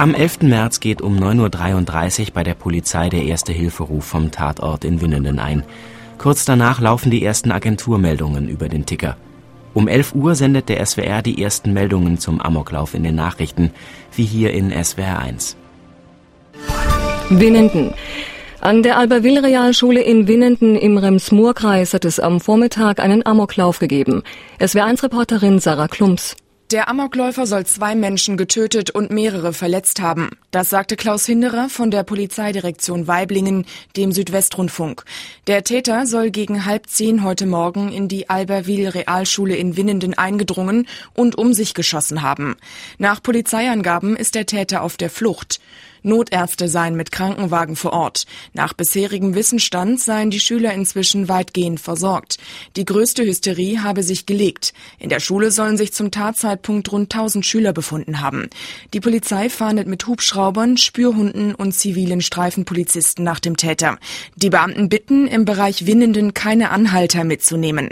Am 11. März geht um 9.33 Uhr bei der Polizei der erste Hilferuf vom Tatort in Winnenden ein. Kurz danach laufen die ersten Agenturmeldungen über den Ticker. Um 11 Uhr sendet der SWR die ersten Meldungen zum Amoklauf in den Nachrichten, wie hier in SWR 1. Winnenden. An der Alberville-Realschule in Winnenden im Rems-Murr-Kreis hat es am Vormittag einen Amoklauf gegeben. SWR1-Reporterin Sarah Klumps. Der Amokläufer soll zwei Menschen getötet und mehrere verletzt haben. Das sagte Klaus Hinderer von der Polizeidirektion Weiblingen, dem Südwestrundfunk. Der Täter soll gegen halb zehn heute Morgen in die Alberville Realschule in Winnenden eingedrungen und um sich geschossen haben. Nach Polizeiangaben ist der Täter auf der Flucht. Notärzte seien mit Krankenwagen vor Ort. Nach bisherigem Wissensstand seien die Schüler inzwischen weitgehend versorgt. Die größte Hysterie habe sich gelegt. In der Schule sollen sich zum Tatzeitpunkt rund 1000 Schüler befunden haben. Die Polizei fahndet mit Hubschraubern, Spürhunden und zivilen Streifenpolizisten nach dem Täter. Die Beamten bitten, im Bereich Winnenden keine Anhalter mitzunehmen.